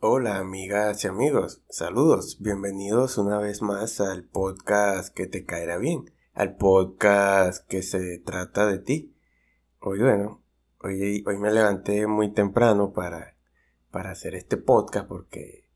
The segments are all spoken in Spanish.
Hola amigas y amigos, saludos, bienvenidos una vez más al podcast que te caerá bien, al podcast que se trata de ti. Hoy bueno, hoy, hoy me levanté muy temprano para, para hacer este podcast porque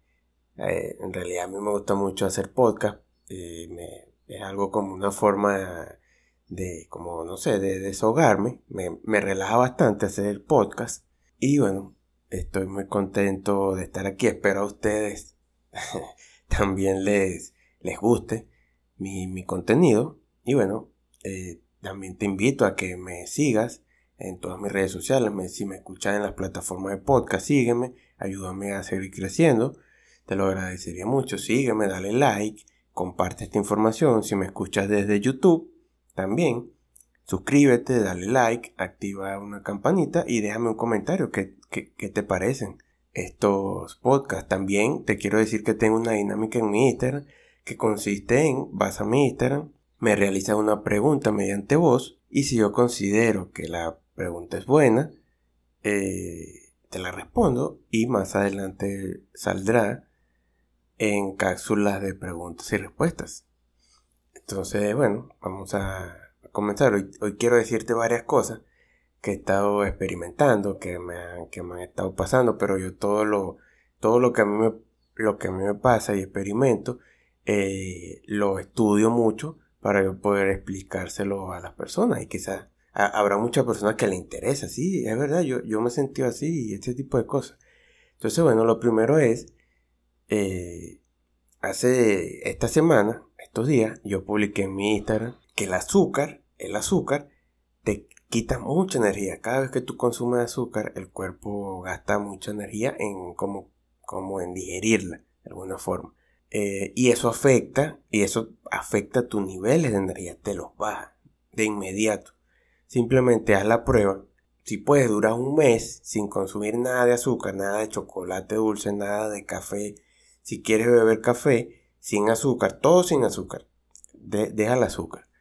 eh, en realidad a mí me gusta mucho hacer podcast, eh, es algo como una forma de, como no sé, de deshogarme, me, me relaja bastante hacer el podcast. Y bueno, Estoy muy contento de estar aquí. Espero a ustedes también les, les guste mi, contenido. Y bueno, eh, también te invito a que me sigas en todas mis redes sociales. si me escuchas en las plataformas de podcast, sígueme. Ayúdame a seguir creciendo. Te lo agradecería mucho. Sígueme, dale like. Comparte esta información. Si me escuchas desde YouTube, también suscríbete, dale like, activa una campanita y déjame un comentario. ¿Qué, te parecen estos podcasts? También te quiero decir que tengo una dinámica en mi Instagram que consiste en, vas a mi Instagram, me realizas una pregunta mediante voz y si yo considero que la pregunta es buena, eh, te la respondo y más adelante saldrá en cápsulas de preguntas y respuestas. Entonces, bueno, vamos a comenzar. Hoy, quiero decirte varias cosas que he estado experimentando, que me, han, que me han estado pasando, pero yo todo lo, todo lo que a mí me, lo que a mí me pasa y experimento, eh, lo estudio mucho para yo poder explicárselo a las personas y quizás habrá muchas personas que le interesa, sí, es verdad, yo, yo me he sentido así y este tipo de cosas. Entonces, bueno, lo primero es, eh, hace esta semana, estos días, yo publiqué en mi Instagram que el azúcar el azúcar te quita mucha energía. Cada vez que tú consumes azúcar, el cuerpo gasta mucha energía en como, en digerirla de alguna forma. Eh, y eso afecta, y eso afecta tus niveles de energía, te los baja de inmediato. Simplemente haz la prueba. Si puedes durar un mes sin consumir nada de azúcar, nada de chocolate dulce, nada de café. Si quieres beber café sin azúcar, todo sin azúcar, deja el azúcar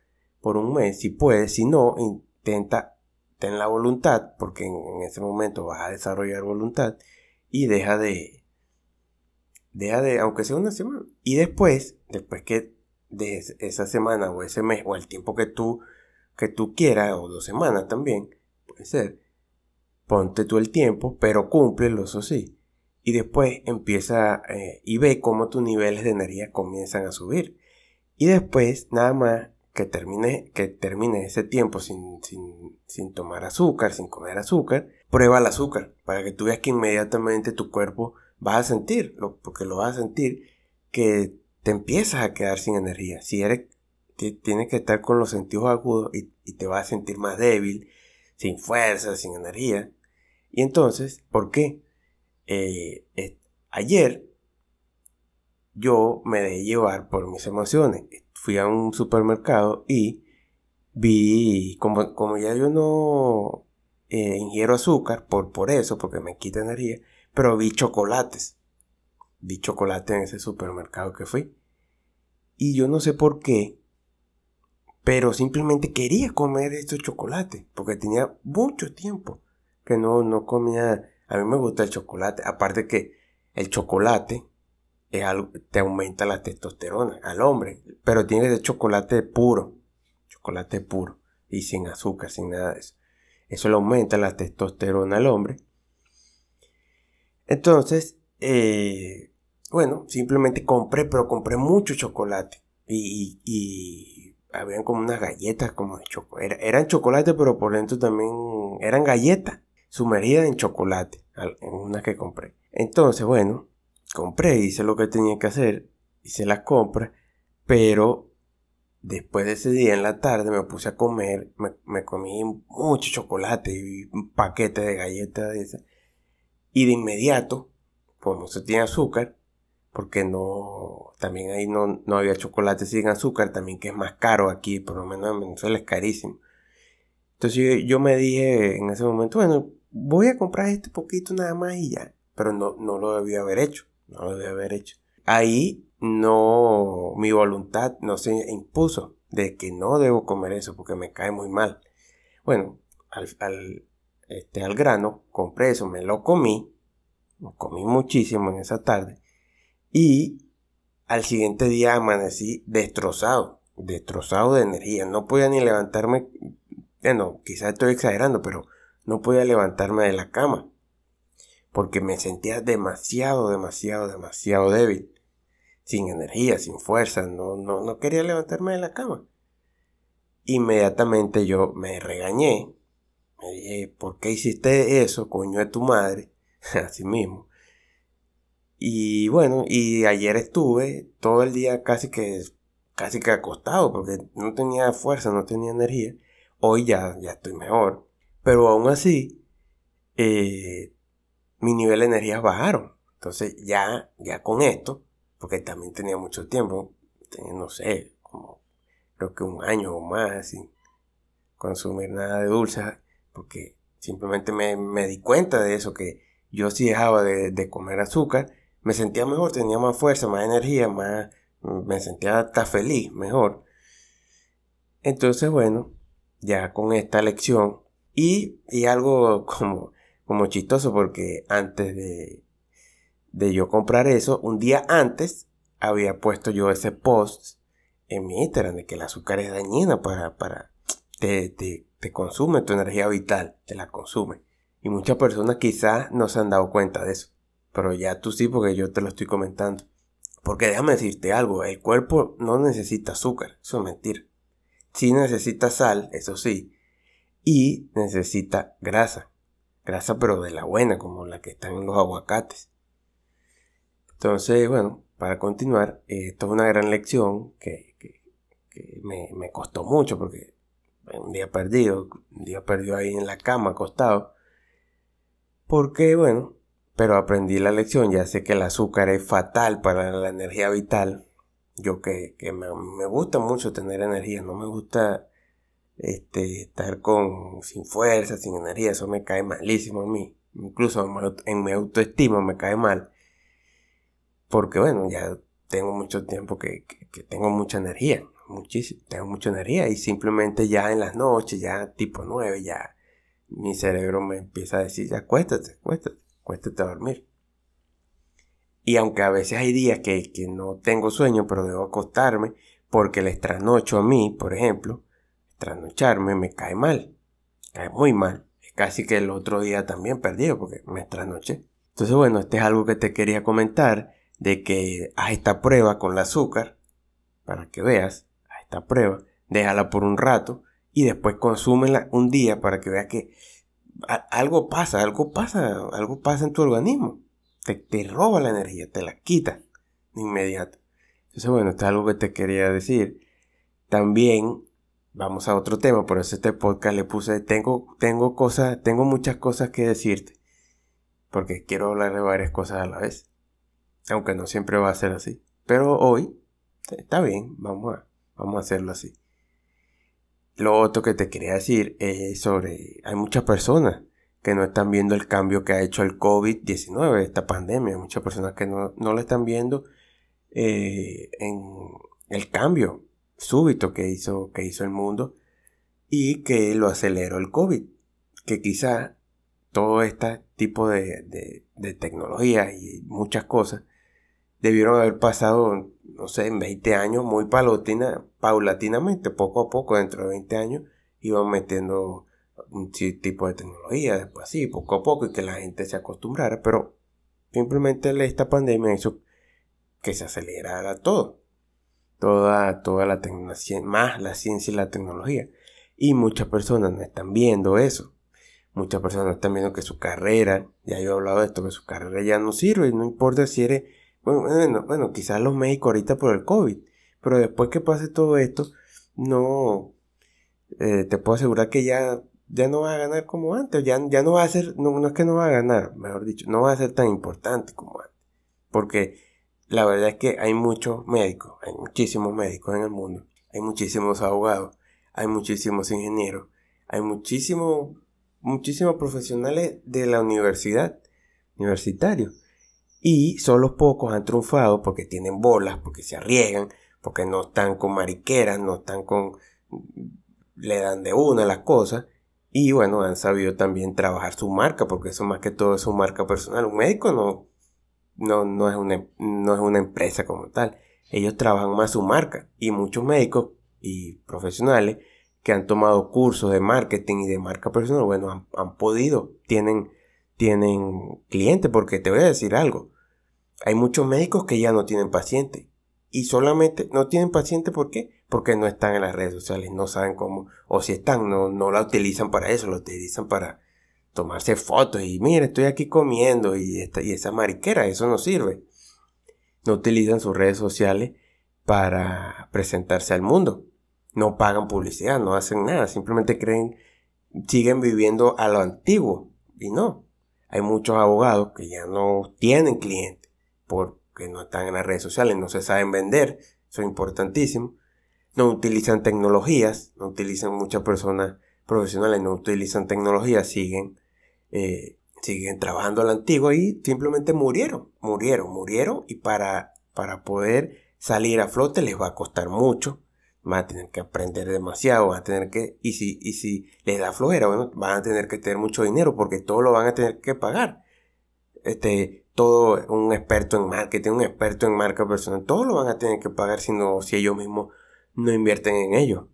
por un mes, si puedes, si no, intenta, ten la voluntad, porque en, ese momento vas a desarrollar voluntad y deja de, deja de, aunque sea una semana, y después, después que de esa semana o ese mes o el tiempo que tú, que tú quieras, o dos semanas también, puede ser, ponte tú el tiempo, pero cúmplelo, eso sí. Y después empieza eh, y ve cómo tus niveles de energía comienzan a subir. Y después, nada más, que termine, que termine ese tiempo sin, sin, tomar azúcar, sin comer azúcar, prueba el azúcar para que tú veas que inmediatamente tu cuerpo va a sentir, porque lo vas a sentir, que te empiezas a quedar sin energía. Si eres, tienes que estar con los sentidos agudos y, te vas a sentir más débil, sin fuerza, sin energía. Y entonces, ¿por qué? Eh, ayer yo me dejé llevar por mis emociones fui a un supermercado y vi, como, como ya yo no eh, ingiero azúcar, por, por eso, porque me quita energía, pero vi chocolates. Vi chocolate en ese supermercado que fui. Y yo no sé por qué, pero simplemente quería comer estos chocolates, porque tenía mucho tiempo que no, no comía. A mí me gusta el chocolate, aparte que el chocolate te aumenta la testosterona al hombre, pero tiene de chocolate puro, chocolate puro y sin azúcar, sin nada de eso. Eso le aumenta la testosterona al hombre. Entonces, eh, bueno, simplemente compré, pero compré mucho chocolate. Y, y, habían como unas galletas como de chocolate. eran chocolate, pero por dentro también eran galletas sumergidas en chocolate, en una que compré. Entonces, bueno, compré, hice lo que tenía que hacer, hice la compra, pero después de ese día en la tarde me puse a comer, me, comí mucho chocolate y un paquete de galletas de esas. Y de inmediato, como se tiene azúcar, porque no, también ahí no, no había chocolate sin azúcar, también que es más caro aquí, por lo menos en Venezuela es carísimo. Entonces yo, me dije en ese momento, bueno, voy a comprar este poquito nada más y ya, pero no, no lo debía haber hecho no lo debe haber hecho. Ahí no, mi voluntad no se impuso de que no debo comer eso porque me cae muy mal. Bueno, al, este, al grano, compré eso, me lo comí, comí muchísimo en esa tarde. Y al siguiente día amanecí destrozado, destrozado de energía. No podía ni levantarme, bueno, quizás estoy exagerando, pero no podía levantarme de la cama. Porque me sentía demasiado, demasiado, demasiado débil. Sin energía, sin fuerza. No, no, no quería levantarme de la cama. Inmediatamente yo me regañé. Me dije, ¿por qué hiciste eso, coño de tu madre? Así mismo. Y bueno, y ayer estuve todo el día casi que casi que acostado porque no tenía fuerza, no tenía energía. Hoy ya, ya estoy mejor. Pero aún así, eh, mi nivel de energía bajaron. Entonces ya, ya con esto, porque también tenía mucho tiempo, tenía, no sé, como creo que un año o más sin consumir nada de dulce, porque simplemente me, me di cuenta de eso, que yo sí dejaba de, comer azúcar, me sentía mejor, tenía más fuerza, más energía, más, me sentía hasta feliz, mejor. Entonces, bueno, ya con esta lección y, y algo como, como chistoso porque antes de, de yo comprar eso, un día antes había puesto yo ese post en mi Instagram de que el azúcar es dañina para, para, te, te, te consume tu energía vital, te la consume. Y muchas personas quizás no se han dado cuenta de eso. Pero ya tú sí, porque yo te lo estoy comentando. Porque déjame decirte algo, el cuerpo no necesita azúcar, eso es mentira. Sí necesita sal, eso sí, y necesita grasa. Grasa pero de la buena, como la que están en los aguacates. Entonces, bueno, para continuar, esto es una gran lección que, me, me, costó mucho porque un día perdido, un día perdido ahí en la cama acostado. Porque, bueno, pero aprendí la lección, ya sé que el azúcar es fatal para la energía vital. Yo que, me, gusta mucho tener energía, no me gusta este, estar con, sin fuerza, sin energía, eso me cae malísimo a mí. Incluso en mi autoestima me cae mal. Porque bueno, ya tengo mucho tiempo que, que tengo mucha energía, muchísimo, tengo mucha energía y simplemente ya en las noches, ya tipo 9, ya mi cerebro me empieza a decir, ya acuéstate, acuéstate, acuéstate a dormir. Y aunque a veces hay días que, no tengo sueño, pero debo acostarme, porque el trasnocho a mí, por ejemplo, trasnocharme me cae mal, cae muy mal. Es casi que el otro día también perdido porque me trasnoché. Entonces, bueno, este es algo que te quería comentar, de que haz esta prueba con el azúcar, para que veas, haz esta prueba, déjala por un rato, y después consúmela un día para que veas que algo pasa, algo pasa, algo pasa en tu organismo. Te, te roba la energía, te la quita de inmediato. Entonces, bueno, esto es algo que te quería decir. También vamos a otro tema, por eso este podcast le puse, tengo, tengo cosas, tengo muchas cosas que decirte. Porque quiero hablar de varias cosas a la vez. Aunque no siempre va a ser así. Pero hoy está bien, vamos a, vamos a hacerlo así. Lo otro que te quería decir es sobre, hay muchas personas que no están viendo el cambio que ha hecho el COVID-19, esta pandemia, muchas personas que no, lo están viendo eh, en el cambio súbito que hizo, que hizo el mundo y que lo aceleró el COVID, que quizá todo este tipo de, de, de tecnología y muchas cosas debieron haber pasado, no sé, en 20 años muy palotina, paulatinamente, poco a poco, dentro de 20 años, iban metiendo un tipo de tecnología, después así, poco a poco, y que la gente se acostumbrara, pero simplemente esta pandemia hizo que se acelerara todo, toda, toda la tecnología, más la ciencia y la tecnología. Y muchas personas no están viendo eso. Muchas personas están viendo que su carrera, ya yo he hablado de esto, que su carrera ya no sirve, no importa si eres bueno, bueno, quizás los médicos ahorita por el COVID, pero después que pase todo esto, no, eh, te puedo asegurar que ya, ya no va a ganar como antes, ya, ya no va a ser, no, no es que no va a ganar, mejor dicho, no va a ser tan importante como antes, porque la verdad es que hay muchos médicos, hay muchísimos médicos en el mundo, hay muchísimos abogados, hay muchísimos ingenieros, hay muchísimos, muchísimos profesionales de la universidad, universitarios y solo pocos han triunfado porque tienen bolas, porque se arriesgan, porque no están con mariqueras, no están con... le dan de una las cosas Y bueno, han sabido también trabajar su marca, porque eso más que todo es su marca personal. Un médico no, no, no, es, una, no es una empresa como tal. Ellos trabajan más su marca. Y muchos médicos y profesionales que han tomado cursos de marketing y de marca personal, bueno, han, han podido, tienen, tienen clientes, porque te voy a decir algo. Hay muchos médicos que ya no tienen pacientes. Y solamente no tienen pacientes, ¿por qué? porque no están en las redes sociales, no saben cómo, o si están, no, no la utilizan para eso, la utilizan para tomarse fotos y mire, estoy aquí comiendo y, esta, y esa mariquera, eso no sirve. No utilizan sus redes sociales para presentarse al mundo. No pagan publicidad, no hacen nada, simplemente creen, siguen viviendo a lo antiguo. Y no, hay muchos abogados que ya no tienen clientes porque no están en las redes sociales, no se saben vender, eso es importantísimo no utilizan tecnologías, no utilizan muchas personas profesionales, no utilizan tecnologías, siguen, eh, siguen trabajando a la antigua y simplemente murieron, murieron, murieron y para, para poder salir a flote les va a costar mucho, van a tener que aprender demasiado, van a tener que, y si, y si les da flojera, bueno, van a tener que tener mucho dinero porque todo lo van a tener que pagar. Este, todo un experto en marketing, un experto en marca personal, todo lo van a tener que pagar si no, si ellos mismos no invierten en ello.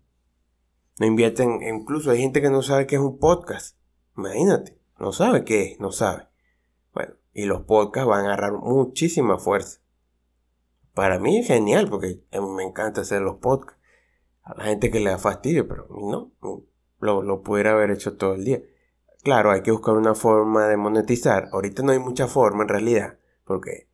No invierten, incluso hay gente que no sabe qué es un podcast. Imagínate, no sabe qué es, no sabe. Bueno, y los podcasts van a agarrar muchísima fuerza. Para mí es genial porque me encanta hacer los podcasts. A la gente que le da fastidio, pero a mí no. Lo, lo pudiera haber hecho todo el día. Claro, hay que buscar una forma de monetizar. Ahorita no hay mucha forma en realidad, porque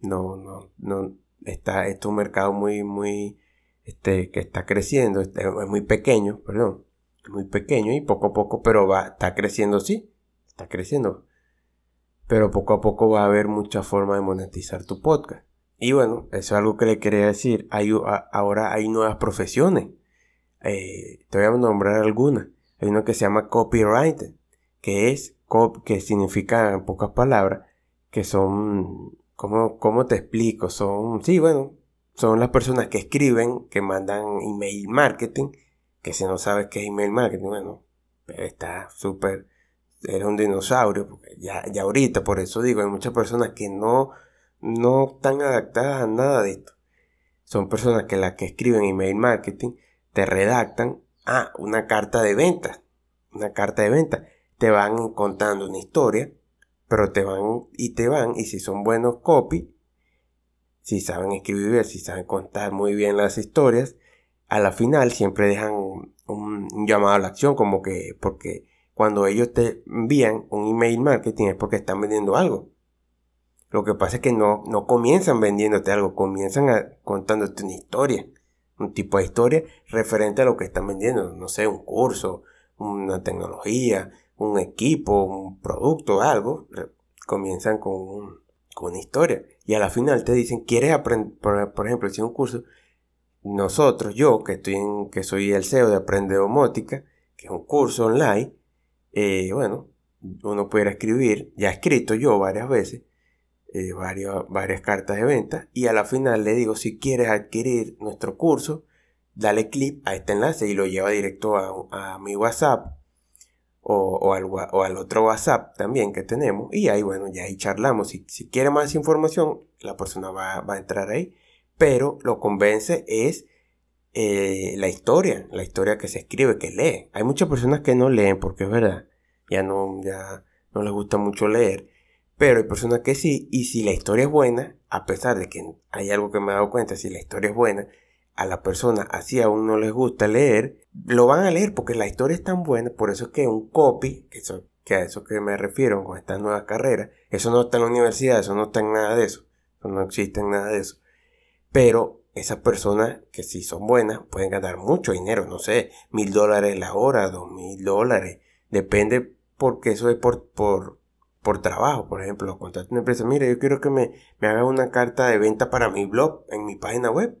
no, no, no está, es un mercado muy, muy este, que está creciendo, este, es muy pequeño, perdón, muy pequeño y poco a poco, pero va, está creciendo, sí, creciendo. Pero poco a poco va a haber mucha forma de monetizar tu podcast. Y bueno, eso es algo que le quería decir. Hay, ahora hay nuevas profesiones. Eh, te voy a nombrar algunas. Hay uno que se llama copywriter, que es, que significa en pocas palabras, que son, ¿cómo, ¿cómo te explico? Son, sí, bueno, son las personas que escriben, que mandan email marketing, que si no sabes qué es email marketing, bueno, está súper, eres un dinosaurio, ya, ya ahorita, por eso digo, hay muchas personas que no, no están adaptadas a nada de esto. Son personas que las que escriben email marketing te redactan ah, una carta de venta, una carta de venta. Te van contando una historia, pero te van y te van, y si son buenos copy, si saben escribir, si saben contar muy bien las historias, a la final siempre dejan un, llamado a la acción, como que, porque cuando ellos te envían un email marketing es porque están vendiendo algo. Lo que pasa es que no, no comienzan vendiéndote algo, comienzan contándote una historia, un tipo de historia referente a lo que están vendiendo, no sé, un curso, una tecnología, un equipo, un producto, algo, comienzan con, con una historia y a la final te dicen, ¿quieres aprender? Por, ejemplo, si un curso, nosotros, yo, que, estoy en, que soy el CEO de Aprende Domótica, que es un curso online, eh, bueno, uno pudiera escribir, ya he escrito yo varias veces, eh, varias cartas de venta, y a la final le digo, si quieres adquirir nuestro curso, dale clic a este enlace y lo lleva directo a, a mi WhatsApp o, al, otro WhatsApp también que tenemos. Y ahí, bueno, ya ahí charlamos. Si, si quiere más información, la persona va, a entrar ahí. Pero lo convence es eh, la historia, la historia que se escribe, que lee. Hay muchas personas que no leen porque es verdad, ya no, ya no les gusta mucho leer. Pero hay personas que sí, y si la historia es buena, a pesar de que hay algo que me he dado cuenta, si la historia es buena, a la persona así aún no les gusta leer, lo van a leer porque la historia es tan buena, por eso es que un copy, que, eso, que a eso que me refiero con estas nuevas carreras, eso no está en la universidad, eso no está en nada de eso, no existe nada de eso. Pero esas personas que si son buenas pueden ganar mucho dinero, no sé, mil dólares la hora, dos mil dólares, depende porque eso es por, por, por trabajo, por ejemplo, contrato una empresa, mire, yo quiero que me, me haga una carta de venta para mi blog en mi página web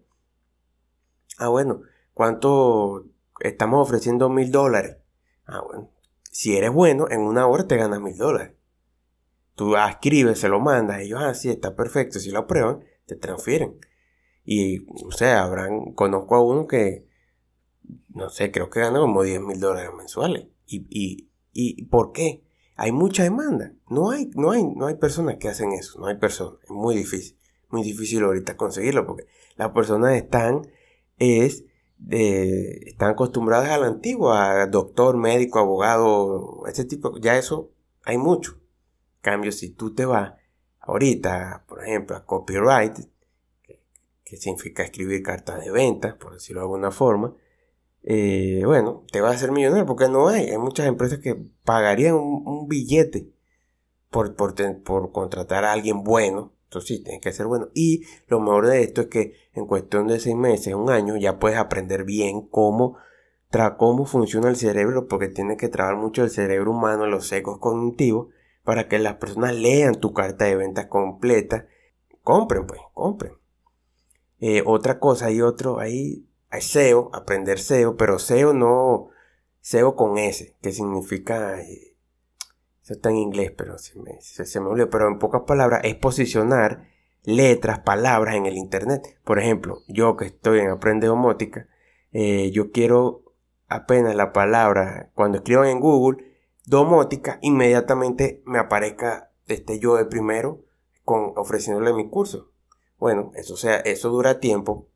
Ah, bueno, ¿cuánto estamos ofreciendo mil dólares? Ah, bueno, si eres bueno, en una hora te ganas mil dólares. Tú escribes, se lo mandas, ellos, ah, sí, está perfecto. Si lo aprueban, te transfieren. Y, o sea, habrán, conozco a uno que, no sé, creo que gana como 10 mil dólares mensuales. ¿Y, y, y por qué? Hay mucha demanda. No hay, no hay, no hay personas que hacen eso. No hay personas. Es muy difícil. Muy difícil ahorita conseguirlo porque las personas están, es, están acostumbradas a la antigua, doctor, médico, abogado, ese tipo. Ya eso hay mucho. En cambio, si tú te vas ahorita, por ejemplo, a copyright, que, significa escribir cartas de venta, por decirlo de alguna forma, eh, bueno, te vas a hacer millonario porque no hay. Hay muchas empresas que pagarían un, billete por, por, por, contratar a alguien bueno. Entonces sí, tiene que ser bueno. Y lo mejor de esto es que en cuestión de seis meses, un año, ya puedes aprender bien cómo, cómo funciona el cerebro, porque tiene que trabajar mucho el cerebro humano, los secos cognitivos, para que las personas lean tu carta de ventas completa. Compren, pues, compren. Eh, otra cosa, hay otro, ahí hay SEO, aprender SEO, pero SEO no, SEO con S, que significa, eh, eso está en inglés, pero se me, se, me olvidó, pero en pocas palabras es posicionar letras, palabras en el Internet. Por ejemplo, yo que estoy en Aprende Domótica, eh, yo quiero apenas la palabra, cuando escriban en Google, domótica, inmediatamente me aparezca este yo de primero con ofreciéndole mi curso. Bueno, eso sea, eso dura tiempo,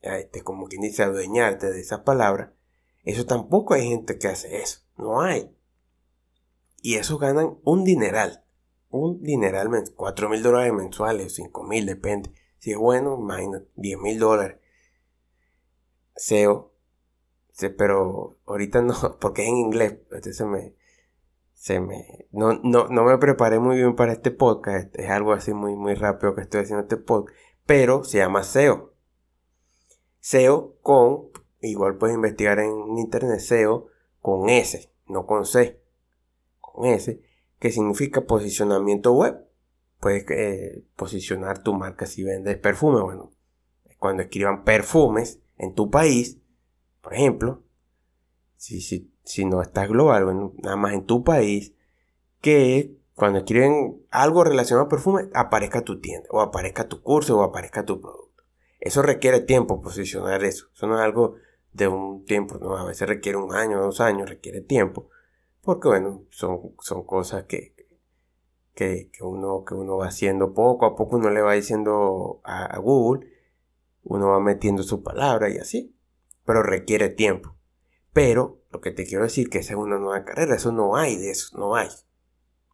este, como quien dice, adueñarte de esas palabras. Eso tampoco hay gente que hace eso. No hay. Y eso ganan un dineral. Un dineral, 4 mil dólares mensuales, 5 mil, depende. Si es bueno, imagínate, 10 mil dólares. SEO. pero ahorita no, porque es en inglés. Este se me, se me, no, no, no me preparé muy bien para este podcast. Es algo así muy, muy rápido que estoy haciendo este podcast. Pero se llama SEO. SEO con, igual puedes investigar en internet, SEO con S, no con C, con S, que significa posicionamiento web. Puedes eh, posicionar tu marca si vendes perfume. Bueno, cuando escriban perfumes en tu país, por ejemplo, si, si, si no estás global, nada más en tu país, que cuando escriben algo relacionado a perfume, aparezca tu tienda, o aparezca tu curso, o aparezca tu producto. Eso requiere tiempo posicionar eso. Eso no es algo de un tiempo, ¿no? A veces requiere un año, dos años, requiere tiempo. Porque bueno, son, son cosas que, que, uno, que uno va haciendo poco a poco, uno le va diciendo a Google, uno va metiendo su palabra y así. Pero requiere tiempo. Pero lo que te quiero decir que esa es una nueva carrera, eso no hay de eso, no hay.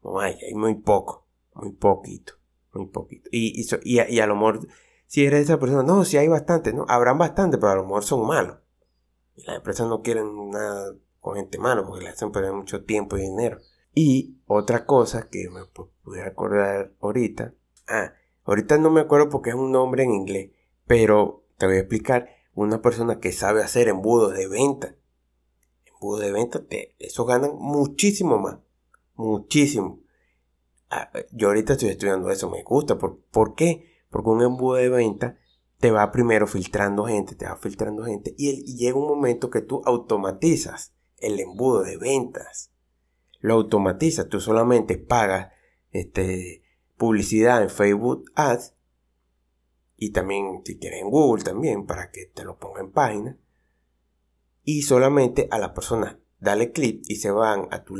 No hay, hay muy poco, muy poquito, muy poquito. Y, y, a, lo mejor, si eres esa persona, no, si hay bastante, no, habrán bastante, pero a lo mejor son malos. Y las empresas no quieren nada con gente mala porque le hacen perder mucho tiempo y dinero. Y otra cosa que me pude acordar ahorita, ah, ahorita no me acuerdo porque es un nombre en inglés, pero te voy a explicar, una persona que sabe hacer embudos de venta embudo de venta, te, eso ganan muchísimo más. Muchísimo. Ah, yo ahorita estoy estudiando eso, me gusta. ¿Por, ¿Por, qué? Porque un embudo de venta te va primero filtrando gente, te va filtrando gente. Y, llega un momento que tú automatizas el embudo de ventas. Lo automatizas, tú solamente pagas este, publicidad en Facebook Ads y también si quieres en Google también para que te lo ponga en página y solamente a la persona dale clic y se van a tu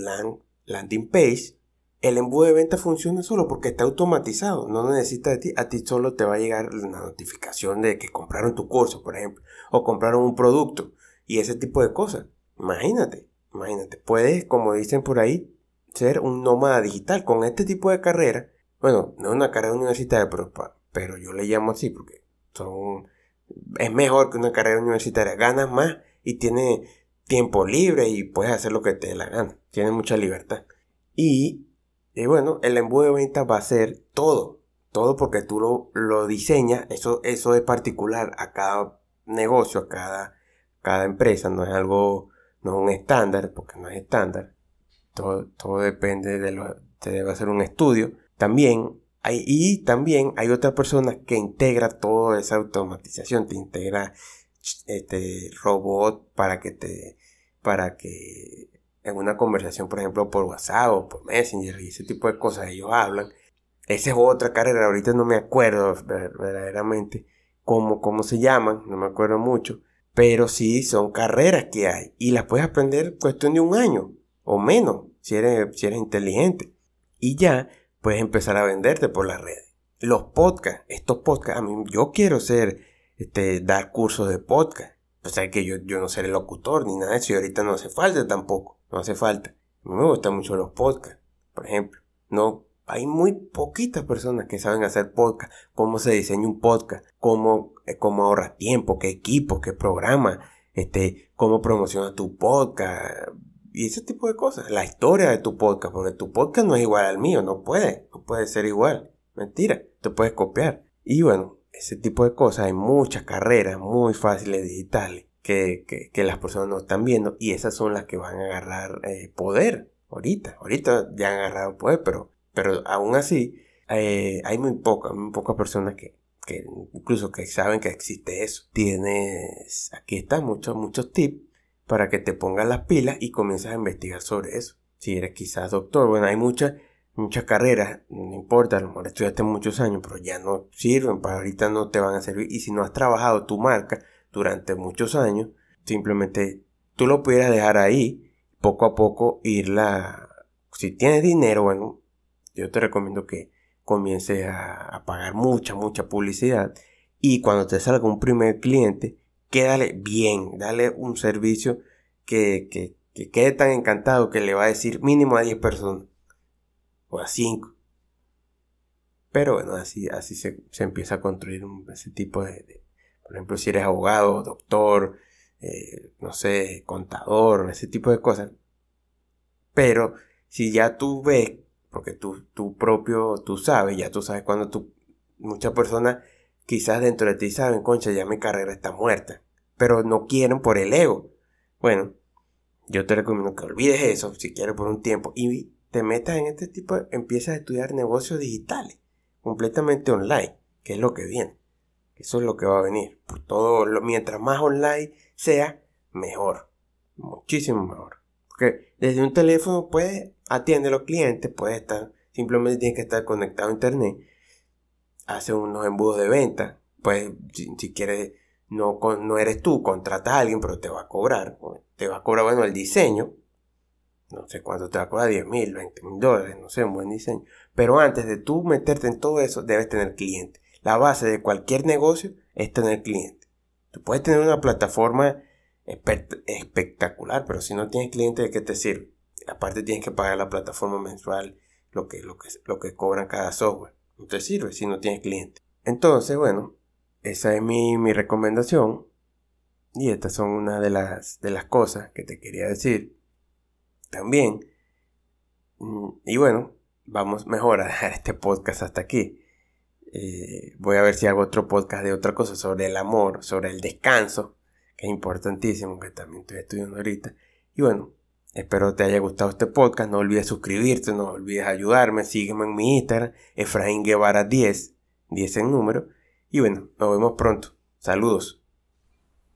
landing page, el embudo de venta funciona solo porque está automatizado, no necesita de ti, a ti solo te va a llegar la notificación de que compraron tu curso, por ejemplo, o compraron un producto y ese tipo de cosas. Imagínate, imagínate, puedes, como dicen por ahí, ser un nómada digital con este tipo de carrera. Bueno, no es una carrera universitaria, pero, pero yo le llamo así porque es mejor que una carrera universitaria, ganas más y tiene tiempo libre y puedes hacer lo que te dé la gana. Tiene mucha libertad. Y, bueno, el embudo de venta va a ser todo. Todo porque tú lo, lo diseñas. Eso, eso es particular a cada negocio, a cada, cada empresa. No es algo, no es un estándar, porque no es estándar. Todo, todo depende de lo, te debe hacer un estudio. También hay, y también hay otra persona que integra toda esa automatización, te integra este robot para que te para que en una conversación por ejemplo por WhatsApp o por Messenger y ese tipo de cosas ellos hablan esa es otra carrera ahorita no me acuerdo verdaderamente cómo, cómo se llaman no me acuerdo mucho pero sí son carreras que hay y las puedes aprender cuestión de un año o menos si eres, si eres inteligente. Y ya puedes empezar a venderte por las redes. Los podcasts, estos podcasts, a mí yo quiero ser, este, dar cursos de podcast. O sea que yo, yo no seré locutor ni nada de eso y ahorita no hace falta tampoco, no hace falta. A mí me gustan mucho los podcasts, por ejemplo. No, hay muy poquitas personas que saben hacer podcast, cómo se diseña un podcast, cómo, eh, cómo ahorras tiempo, qué equipo, qué programa, este, cómo promocionas tu podcast y ese tipo de cosas. La historia de tu podcast, porque tu podcast no es igual al mío, no puede, no puede ser igual. Mentira, te puedes copiar. Y bueno, ese tipo de cosas, hay muchas carreras muy fáciles digitales que, que, las personas no están viendo y esas son las que van a agarrar eh, poder ahorita. Ahorita ya han agarrado poder, pero, pero aún así eh, hay muy pocas, muy pocas personas que, que incluso que saben que existe eso. Tienes, aquí están muchos, muchos tips para que te pongas las pilas y comiences a investigar sobre eso. Si eres quizás doctor, bueno, hay muchas, muchas carreras, no importa, a lo mejor estudiaste muchos años, pero ya no sirven, para ahorita no te van a servir. Y si no has trabajado tu marca durante muchos años, simplemente tú lo pudieras dejar ahí, poco a poco irla, si tienes dinero, bueno, yo te recomiendo que comiences a, pagar mucha, mucha publicidad y cuando te salga un primer cliente, quédale bien, dale un servicio que, que, quede tan encantado que le va a decir mínimo a 10 personas o a 5. Pero bueno, así, así se, empieza a construir ese tipo de, Por ejemplo, si eres abogado, doctor, eh, no sé, contador, ese tipo de cosas. Pero si ya tú ves porque tú, tú propio, tú sabes, ya tú sabes cuando tú, muchas personas quizás dentro de ti saben, concha, ya mi carrera está muerta, pero no quieren por el ego. Bueno, yo te recomiendo que olvides eso, si quieres por un tiempo, te metas en este tipo, empiezas a estudiar negocios digitales, completamente online, que es lo que viene. Eso es lo que va a venir. Pues todo, mientras más online sea, mejor. Muchísimo mejor. Porque desde un teléfono puedes atiende a los clientes, puede estar, simplemente tienes que estar conectado a internet, hace unos embudos de venta, pues si, quieres, no, no eres tú, contratas a alguien, pero te va a cobrar, te va a cobrar, bueno, el diseño, no sé cuánto te va a cobrar, 10 mil, 20 mil dólares, no sé, un buen diseño, pero antes de tú meterte en todo eso, debes tener cliente. La base de cualquier negocio es tener cliente. Tú puedes tener una plataforma espectacular, pero si no tienes cliente, ¿de qué te sirve? Aparte tienes que pagar la plataforma mensual, lo que, lo que, lo que cobran cada software. No te sirve si no tienes cliente. Entonces, bueno, esa es mi, mi recomendación. Y estas son una de las, de las cosas que te quería decir. También. Mm, y bueno, vamos mejor a dejar este podcast hasta aquí. Eh, voy a ver si hago otro podcast de otra cosa sobre el amor, sobre el descanso, que es importantísimo, que también estoy estudiando ahorita. Y bueno, Espero te haya gustado este podcast. No olvides suscribirte, no olvides ayudarme. Sígueme en mi Instagram, Efraín Guevara 10, 10 en número. Y bueno, nos vemos pronto. Saludos.